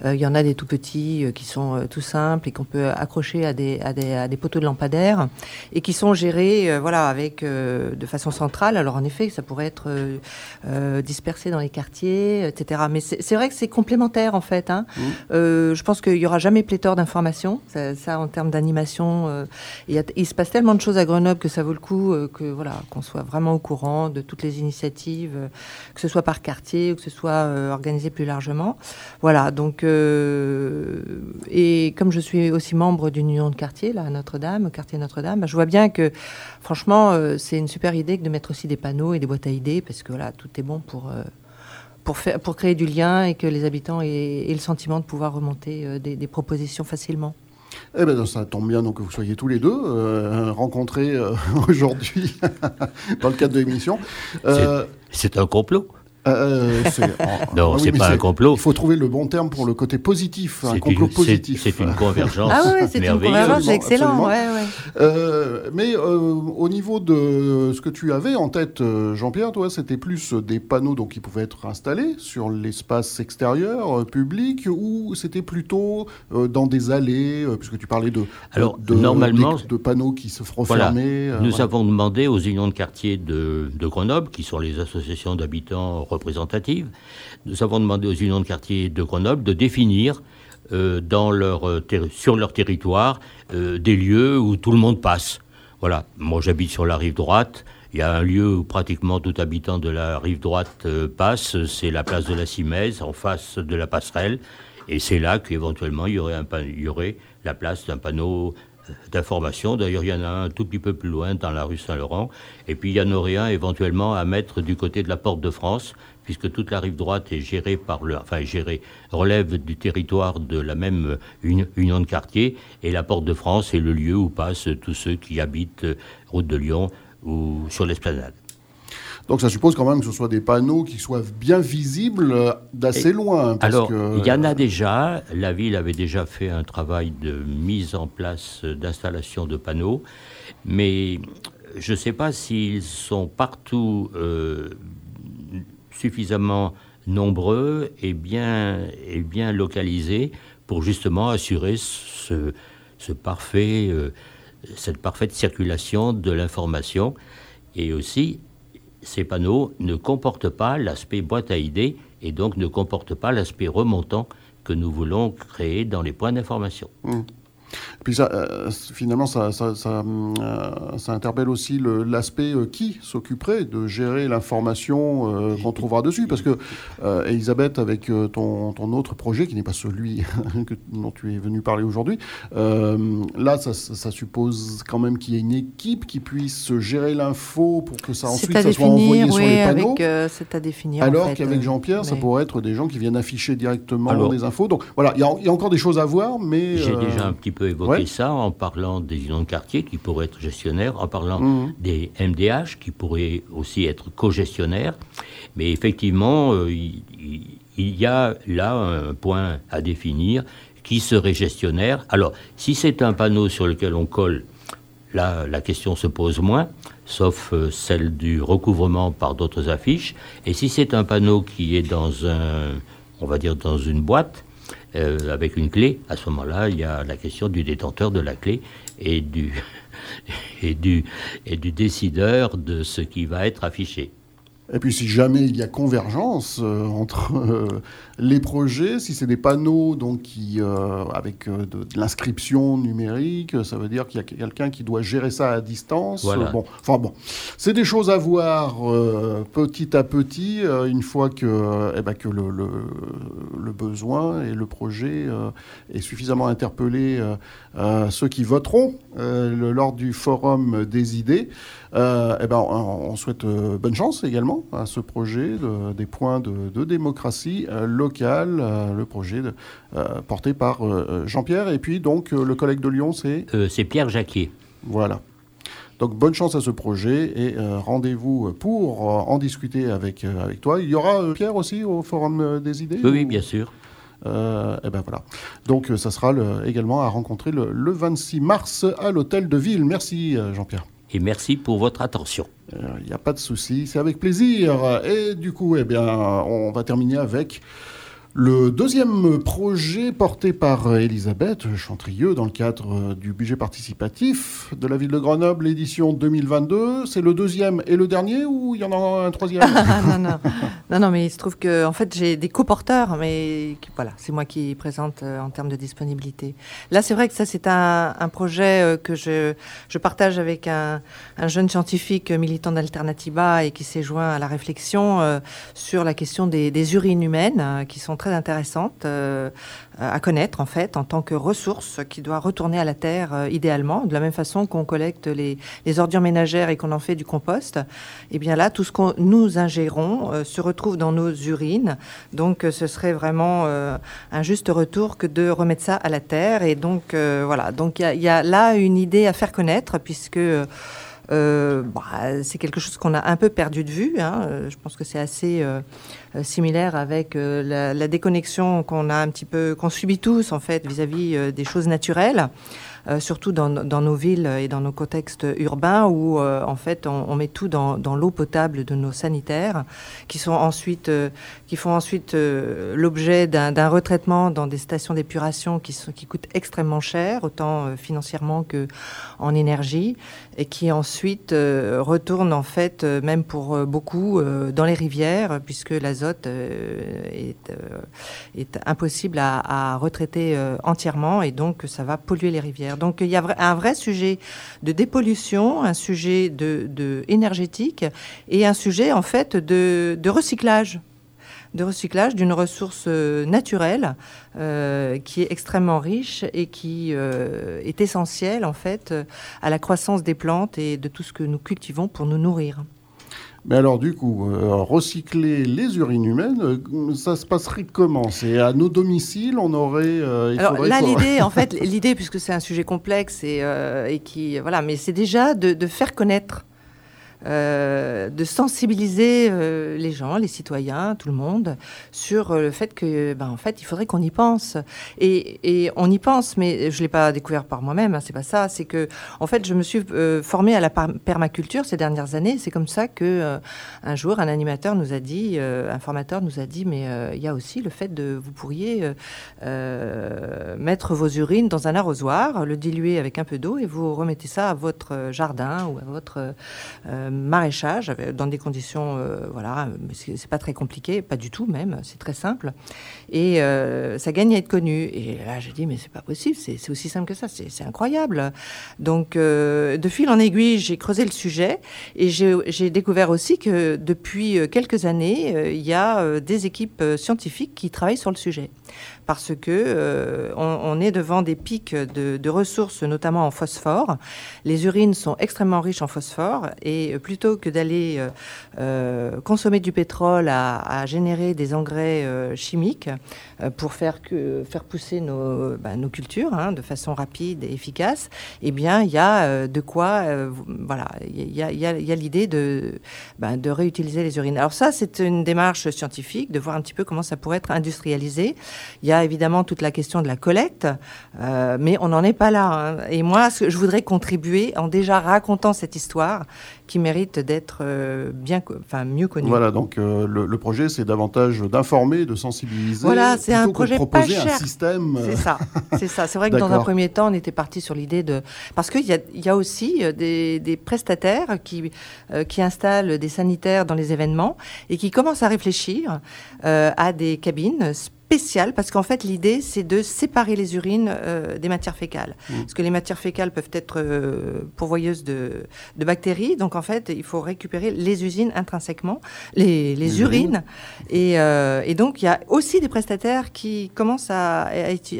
Euh, Il y en a des tout petits euh, qui sont euh, tout simples et qu'on peut accrocher à des, à, des, à des poteaux de lampadaires et qui sont gérés voilà, avec, de façon centrale. Alors en effet, ça pourrait être dispersé dans les quartiers, etc. Mais c'est vrai que c'est complémentaire en fait. hein. Euh, je pense qu'il n'y aura jamais pléthore d'informations. Ça, ça, en termes d'animation, il, se passe tellement de choses à Grenoble que ça vaut le coup que voilà qu'on soit vraiment au courant de toutes les initiatives, que ce soit par quartier ou que ce soit organisé plus largement. Voilà. Donc euh, et comme je suis aussi membre d'une union de quartier là à Notre-Dame, quartier Notre-Dame, bah, je vois bien que franchement euh, c'est une super idée que de mettre aussi des panneaux et des boîtes à idées parce que voilà tout est bon pour euh, pour, faire, pour créer du lien et que les habitants aient, aient le sentiment de pouvoir remonter euh, des, des propositions facilement. Eh ben, ça tombe bien donc que vous soyez tous les deux euh, rencontrés euh, aujourd'hui dans le cadre de l'émission. Euh, C'est un complot euh, c'est- Non, oui, c'est pas un complot. Il faut trouver le bon terme pour le côté positif, un C'est complot une- positif. c'est une convergence Ah oui, c'est une convergence, c'est Absolument, excellent. absolument. Ouais, ouais. Euh, mais euh, au niveau de ce que tu avais en tête, euh, Jean-Pierre, toi, c'était plus des panneaux donc, qui pouvaient être installés sur l'espace extérieur, euh, public, ou c'était plutôt euh, dans des allées, euh, puisque tu parlais de, Alors, de, normalement- de, de panneaux qui se feront Voilà. euh, Nous voilà. avons demandé aux unions de quartier de, de Grenoble, qui sont les associations d'habitants représentatives, nous avons demandé aux unions de quartier de Grenoble de définir euh, euh, sur leur territoire euh, des lieux où tout le monde passe. Voilà, moi j'habite sur la rive droite. Il y a un lieu où pratiquement tout habitant de la rive droite passe, c'est la place de la Simèze, en face de la passerelle. Et c'est là qu'éventuellement il y aurait, il y aurait la place d'un panneau euh, d'information. D'ailleurs, il y en a un tout petit peu plus loin dans la rue Saint-Laurent. Et puis il y en aurait un éventuellement à mettre du côté de la Porte de France, puisque toute la rive droite est gérée par le, enfin gérée, relève du territoire de la même euh, uni- union de quartier. Et la Porte de France est le lieu où passent tous ceux qui habitent euh, route de Lyon ou sur l'esplanade. Donc ça suppose quand même que ce soit des panneaux qui soient bien visibles euh, d'assez loin. parce Alors, que- il y en a déjà. La ville avait déjà fait un travail de mise en place euh, d'installation de panneaux, mais je ne sais pas s'ils sont partout euh, suffisamment nombreux et bien, et bien localisés pour justement assurer ce, ce parfait, euh, cette parfaite circulation de l'information. Et aussi, ces panneaux ne comportent pas l'aspect boîte à idées et donc ne comportent pas l'aspect remontant que nous voulons créer dans les points d'information. Hum. Puis ça, euh, finalement, ça, ça, ça, euh, ça interpelle aussi l'aspect euh, qui s'occuperait de gérer l'information euh, qu'on trouvera dessus. Parce que, euh, Elisabeth, avec euh, ton, ton autre projet, qui n'est pas celui que- dont tu es venu parler aujourd'hui, euh, là, ça, ça- ça suppose quand même qu'il y ait une équipe qui puisse gérer l'info pour que ça ensuite ça soit envoyé définir, sur oui, les panneaux. euh, c'est à définir. en Alors fait, qu'avec Jean-Pierre, ça pourrait être des gens qui viennent afficher directement Alors- des infos. Donc voilà, il y, y a encore des choses à voir, mais... J'ai euh, déjà un petit peu évoqué ouais. ça en parlant des unions de quartier qui pourraient être gestionnaires, en parlant Mhm. des MDH qui pourraient aussi être co-gestionnaires. Mais effectivement, euh, il, il- il y a là un point à définir qui serait gestionnaire. Alors, si c'est un panneau sur lequel on colle, là, la question se pose moins, sauf euh, celle du recouvrement par d'autres affiches. Et si c'est un panneau qui est dans un, on va dire dans une boîte, euh, avec une clé, à ce moment-là, il y a la question du détenteur de la clé et du, et du, et du décideur de ce qui va être affiché. Et puis si jamais il y a convergence euh, entre euh, les projets, si c'est des panneaux donc qui euh, avec de, de l'inscription numérique, ça veut dire qu'il y a quelqu'un qui doit gérer ça à distance. Voilà. Bon, enfin bon, c'est des choses à voir petit à petit une fois que eh ben, que le, le, le, besoin et le projet est suffisamment interpellé ceux qui voteront lors du forum des idées. Eh ben, on, souhaite bonne chance également à ce projet de, des points de, de démocratie euh, locale, euh, le projet de, euh, porté par Jean-Pierre. Et puis donc le collègue de Lyon, c'est C'est Pierre Jacquier. Voilà. Donc bonne chance à ce projet et rendez-vous pour en discuter avec, avec toi. Il y aura Pierre aussi au Forum des idées Oui, bien sûr. Euh, et ben voilà. Donc ça sera le, également à rencontrer le, le 26 mars à l'hôtel de ville. Merci Jean-Pierre. Et merci pour votre attention. Il euh, n'y a pas de souci, c'est avec plaisir. Et du coup, eh bien, on va terminer avec le deuxième projet porté par Elisabeth Chantrieux dans le cadre du budget participatif de la ville de Grenoble, édition 2022, c'est le deuxième et le dernier ou il y en a un troisième? Non, non. non, non, mais il se trouve que en fait j'ai des coporteurs, mais voilà, c'est moi qui présente euh, en termes de disponibilité. Là, c'est vrai que ça c'est un, projet euh, que je, je partage avec un, un jeune scientifique militant d'Alternativa et qui s'est joint à la réflexion euh, sur la question des, des urines humaines euh, qui sont très intéressante euh, à connaître en fait en tant que ressource qui doit retourner à la terre euh, idéalement. De la même façon qu'on collecte les, les, ordures ménagères et qu'on en fait du compost et eh bien là tout ce que nous ingérons euh, se retrouve dans nos urines. Donc ce serait vraiment un juste retour que de remettre ça à la terre. Et donc voilà. Donc il y, y, a là une idée à faire connaître puisque euh, bah, c'est quelque chose qu'on a un peu perdu de vue. Hein. Je pense que c'est assez euh, similaire avec euh, la, déconnexion qu'on a un petit peu, qu'on subit tous en fait vis-à-vis -vis, des choses naturelles. Euh, surtout dans, nos villes et dans nos contextes urbains où euh, en fait on, met tout dans, l'eau potable de nos sanitaires qui sont ensuite euh, qui font ensuite l'objet d'un retraitement dans des stations d'épuration qui coûtent extrêmement cher autant financièrement que en énergie et qui ensuite retournent en fait même pour beaucoup dans les rivières puisque l'azote est, est impossible à, à retraiter entièrement et donc ça va polluer les rivières. Donc il y a un vrai sujet de dépollution, un sujet de, de énergétique et un sujet en fait de, de recyclage de recyclage d'une ressource naturelle euh, qui est extrêmement riche et qui euh, est essentielle en fait à la croissance des plantes et de tout ce que nous cultivons pour nous nourrir. Mais alors, du coup, euh, recycler les urines humaines, euh, ça se passerait comment? C'est à nos domiciles, on aurait. Euh, il alors là, l'idée, en fait, l'idée, puisque c'est un sujet complexe et, euh, et qui, voilà, mais c'est déjà de, de, faire connaître euh, de sensibiliser euh, les gens, les citoyens, tout le monde, sur euh, le fait que, ben, en fait, il faudrait qu'on y pense. Et, et, on y pense, mais je l'ai pas découvert par moi-même. Hein, c'est pas ça. C'est que, en fait, je me suis formée à la permaculture ces dernières années. C'est comme ça que un jour, un animateur nous a dit, un formateur nous a dit, mais il y a aussi le fait de, vous pourriez mettre vos urines dans un arrosoir, le diluer avec un peu d'eau et vous remettez ça à votre jardin ou à votre maraîchage dans des conditions, euh, voilà, c'est pas très compliqué, pas du tout même, c'est très simple. Et euh, ça gagne à être connu. Et là, j'ai dit, mais c'est pas possible, c'est aussi simple que ça, c'est incroyable. Donc, euh, de fil en aiguille, j'ai creusé le sujet et j'ai découvert aussi que depuis quelques années, euh, il y a euh, des équipes scientifiques qui travaillent sur le sujet parce que euh, on, est devant des pics de, ressources, notamment en phosphore. Les urines sont extrêmement riches en phosphore et plutôt que d'aller euh, euh, consommer du pétrole à, générer des engrais euh, chimiques euh, pour faire que faire pousser nos, bah, nos cultures hein, de façon rapide et efficace, eh bien il y a euh, de quoi, voilà, il y a l'idée de bah, de réutiliser les urines. Alors ça c'est une démarche scientifique de voir un petit peu comment ça pourrait être industrialisé. Il y a évidemment toute la question de la collecte, euh, mais on n'en est pas là. Hein. Et moi, je voudrais contribuer en déjà racontant cette histoire qui méritent d'être bien, enfin mieux connus. Voilà, donc le, projet, c'est davantage d'informer, de sensibiliser. Voilà, c'est un projet de proposer pas cher. un système. C'est ça, c'est ça. C'est vrai que dans un premier temps, on était parti sur l'idée de parce qu'il y a, y a aussi des, des prestataires qui qui installent des sanitaires dans les événements et qui commencent à réfléchir à des cabines spécial parce qu'en fait l'idée c'est de séparer les urines euh, des matières fécales. Mmh. parce que les matières fécales peuvent être euh, pourvoyeuses de, de, bactéries. Donc en fait il faut récupérer les usines intrinsèquement les, les, urines, Et, euh, et, donc il y a aussi des prestataires qui commencent à,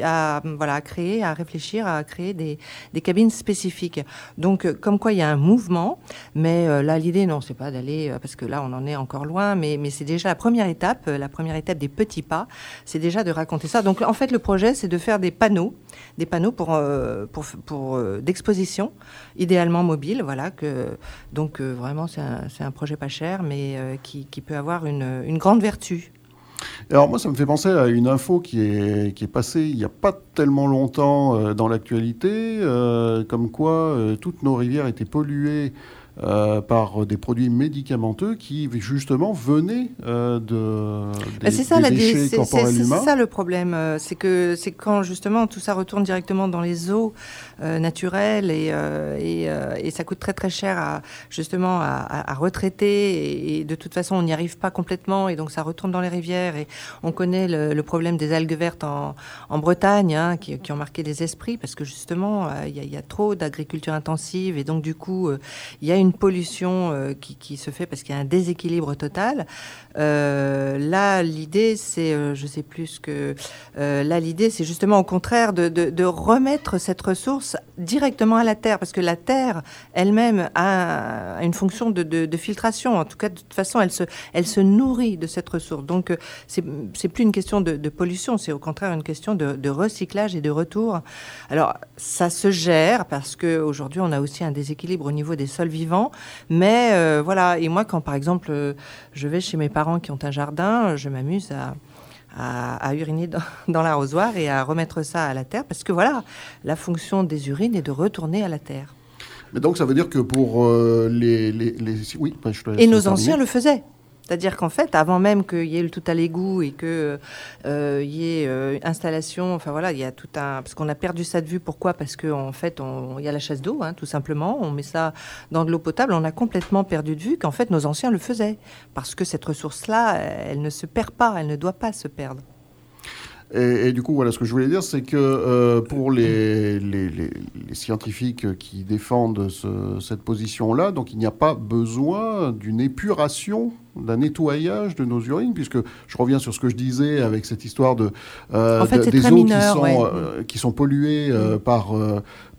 à, voilà à créer à réfléchir à créer des, des, cabines spécifiques. Donc comme quoi il y a un mouvement. Mais là l'idée non c'est pas d'aller parce que là on en est encore loin. Mais, mais c'est déjà la première étape la première étape des petits pas. C'est déjà de raconter ça. Donc en fait, le projet, c'est de faire des panneaux, des panneaux pour, euh, pour, pour euh, d'exposition, idéalement mobiles. Voilà, que, donc euh, vraiment, c'est un, un, projet pas cher, mais qui, qui, peut avoir une, une grande vertu. Alors moi, ça me fait penser à une info qui est, qui est passée il n'y a pas tellement longtemps dans l'actualité, comme quoi toutes nos rivières étaient polluées euh, par des produits médicamenteux qui justement venaient euh, de des, c'est ça, déchets corporels humains. C'est ça le problème, euh, c'est que c'est quand justement tout ça retourne directement dans les eaux naturelles et, et, et, ça coûte très très cher à justement à, retraiter et, de toute façon on n'y arrive pas complètement et donc ça retourne dans les rivières et on connaît le, problème des algues vertes en, en Bretagne hein, qui, qui, ont marqué des esprits parce que justement il y, y, a trop d'agriculture intensive et donc du coup il y a une pollution euh, qui, se fait parce qu'il y a un déséquilibre total. Euh, là, l'idée, c'est, euh, je sais plus que, là, l'idée, c'est justement au contraire de, remettre cette ressource directement à la terre, parce que la terre elle-même a une fonction de, filtration. En tout cas, de toute façon, elle se, elle se nourrit de cette ressource. Donc, c'est, c'est plus une question de, pollution, c'est au contraire une question de, recyclage et de retour. Alors, ça se gère parce que aujourd'hui, on a aussi un déséquilibre au niveau des sols vivants mais euh, voilà, et moi, quand par exemple, euh, je vais chez mes parents qui ont un jardin, je m'amuse à, à, uriner dans, l'arrosoir et à remettre ça à la terre, parce que voilà, la fonction des urines est de retourner à la terre. Mais donc ça veut dire que pour euh, les, les, Oui, je Et nos anciens le faisaient. C'est-à-dire qu'en fait, avant même qu'il y ait le tout à l'égout et qu'il euh, y ait euh, installation, enfin voilà, il y a tout un... Parce qu'on a perdu ça de vue, pourquoi? Parce qu'en fait, il y a la chasse d'eau, hein, tout simplement. On met ça dans de l'eau potable. On a complètement perdu de vue qu'en fait, nos anciens le faisaient. Parce que cette ressource-là, elle ne se perd pas, elle ne doit pas se perdre. Et, du coup, voilà, ce que je voulais dire, c'est que euh, pour les, scientifiques qui défendent cette position-là, donc il n'y a pas besoin d'une épuration d'un nettoyage de nos urines, puisque je reviens sur ce que je disais avec cette histoire de, euh, des eaux qui, sont, euh, qui sont polluées euh, par,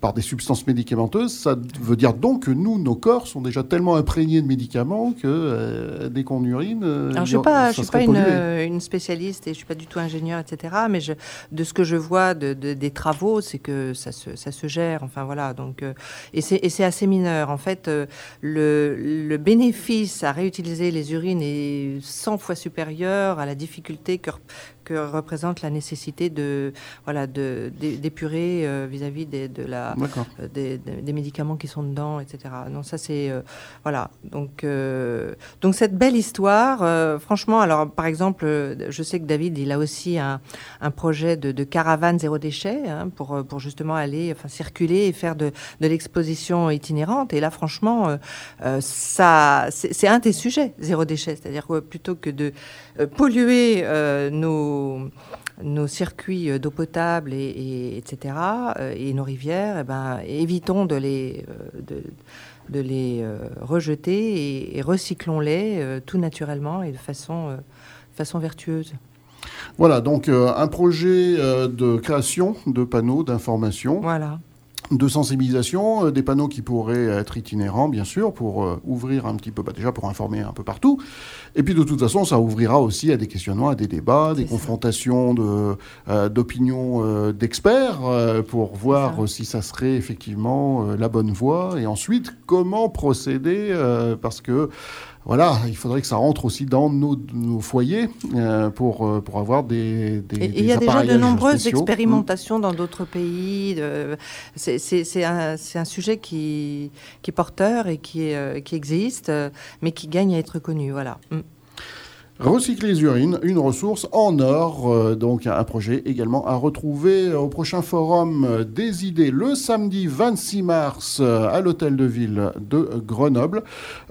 par des substances médicamenteuses. Ça veut dire donc que nous, nos corps sont déjà tellement imprégnés de médicaments que dès qu'on urine, Alors, je ne suis pas, je suis pas une, une, spécialiste et je ne suis pas du tout ingénieur, etc. Mais je, de ce que je vois de, des travaux, c'est que ça se, ça se, gère. Enfin voilà. Donc, et c'est assez mineur. En fait, le, le bénéfice à réutiliser les urines est 100 fois supérieure à la difficulté que, que représente la nécessité de voilà de d'épurer euh, vis-à-vis des, de la euh, des, des, médicaments qui sont dedans, etc. Donc ça c'est euh, voilà donc donc cette belle histoire. franchement, alors par exemple, je sais que David il a aussi un, un projet de, de, caravane zéro déchet hein, pour pour justement aller enfin circuler et faire de, de l'exposition itinérante. Et là franchement, ça c'est un des sujets zéro déchet, c'est-à-dire que plutôt que de polluer nos nos, circuits d'eau potable, et, etc., euh, et nos rivières, eh ben, évitons de les, euh, de, les euh, rejeter et, recyclons-les tout naturellement et de façon, façon vertueuse. Voilà, donc un projet de création de panneaux d'information. Voilà de sensibilisation, euh, des panneaux qui pourraient être itinérants, bien sûr, pour euh, ouvrir un petit peu, bah, déjà pour informer un peu partout. Et puis de toute façon, ça ouvrira aussi à des questionnements, à des débats, des confrontations de, euh, d'opinions d'experts pour voir si ça serait effectivement la bonne voie. Et ensuite, comment procéder, parce que voilà, il faudrait que ça rentre aussi dans nos, nos foyers euh, pour, euh, pour avoir des, des, Et des il y a déjà de nombreuses spéciaux. expérimentations dans d'autres pays. C'est un, un sujet qui, qui est porteur et qui, est, euh, qui existe, mais qui gagne à être connu. Voilà. Mm. Recycler les urines, une ressource en or, euh, donc un projet également à retrouver au prochain forum des idées le samedi 26 mars à l'hôtel de ville de Grenoble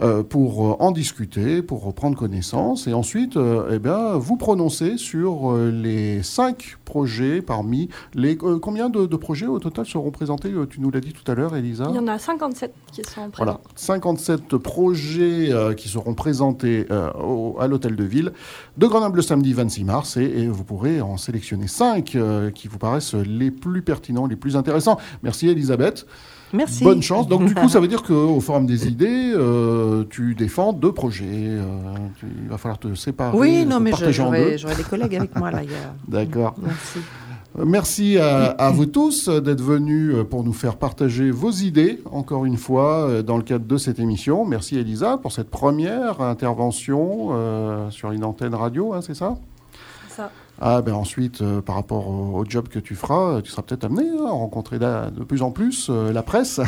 euh, pour en discuter, pour reprendre connaissance. Et ensuite euh, eh bien, vous prononcer sur les cinq projets parmi les... combien de, de projets au total seront présentés Tu nous l'as dit tout à l'heure, Elisa? Il y en a 57 qui sont présents. voilà, 57 projets qui seront présentés au- à l'hôtel de ville de Grenoble le samedi 26 mars et, et vous pourrez en sélectionner 5 qui vous paraissent les plus pertinents, les plus intéressants. Merci Elisabeth. Merci. Bonne chance. Donc du coup, ça veut dire qu'au Forum des idées, euh, tu défends deux projets. euh, tu- il va falloir te séparer, Oui, non, te mais j'aurai des collègues avec moi là. a- D'accord. Merci. Merci à, vous tous d'être venus euh, pour nous faire partager vos idées, encore une fois, euh, dans le cadre de cette émission. Merci Elisa pour cette première intervention euh, sur une antenne radio, hein, c'est ça? C'est ça. Ah ben ensuite, euh, par rapport au, job que tu feras, euh, tu seras peut-être amené hein, à rencontrer de plus en plus euh, la presse.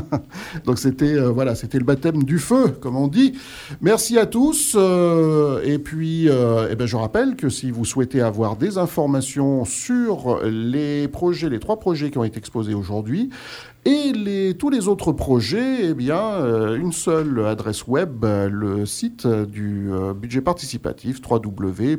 Donc c'était voilà, c'était le baptême du feu, comme on dit. Merci à tous. et puis, eh ben, je rappelle que si vous souhaitez avoir des informations sur les projets, les trois projets qui ont été exposés aujourd'hui, et tous les autres projets, eh bien, une seule adresse web, le site du budget participatif, www.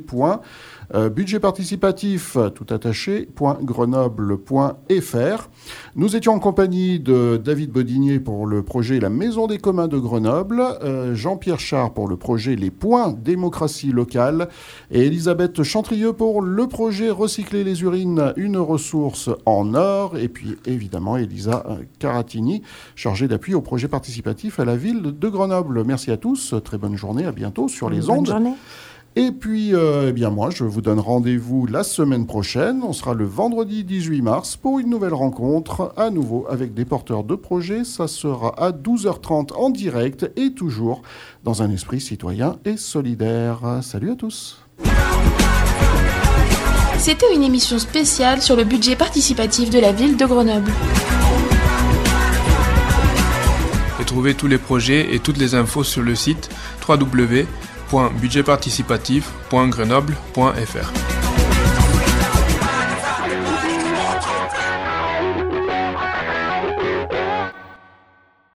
Euh, budget participatif, tout attaché, point grenoble.fr. Nous étions en compagnie de David Bodinier pour le projet La Maison des communs de Grenoble, euh, Jean-Pierre Char pour le projet Les points démocratie locale et Elisabeth Chantrieux pour le projet Recycler les urines, une ressource en or. Et puis évidemment Elisa euh, Caratini, chargée d'appui au projet participatif à la ville de Grenoble. Merci à tous, très bonne journée, à bientôt sur les Bonne ondes. journée. Et puis, euh, eh bien moi, je vous donne rendez-vous la semaine prochaine. On sera le vendredi 18 mars pour une nouvelle rencontre, à nouveau avec des porteurs de projets. Ça sera à 12h30 en direct et toujours dans un esprit citoyen et solidaire. Salut à tous. C'était une émission spéciale sur le budget participatif de la ville de Grenoble. Retrouvez tous les projets et toutes les infos sur le site www.budgetparticipatif.grenoble.fr.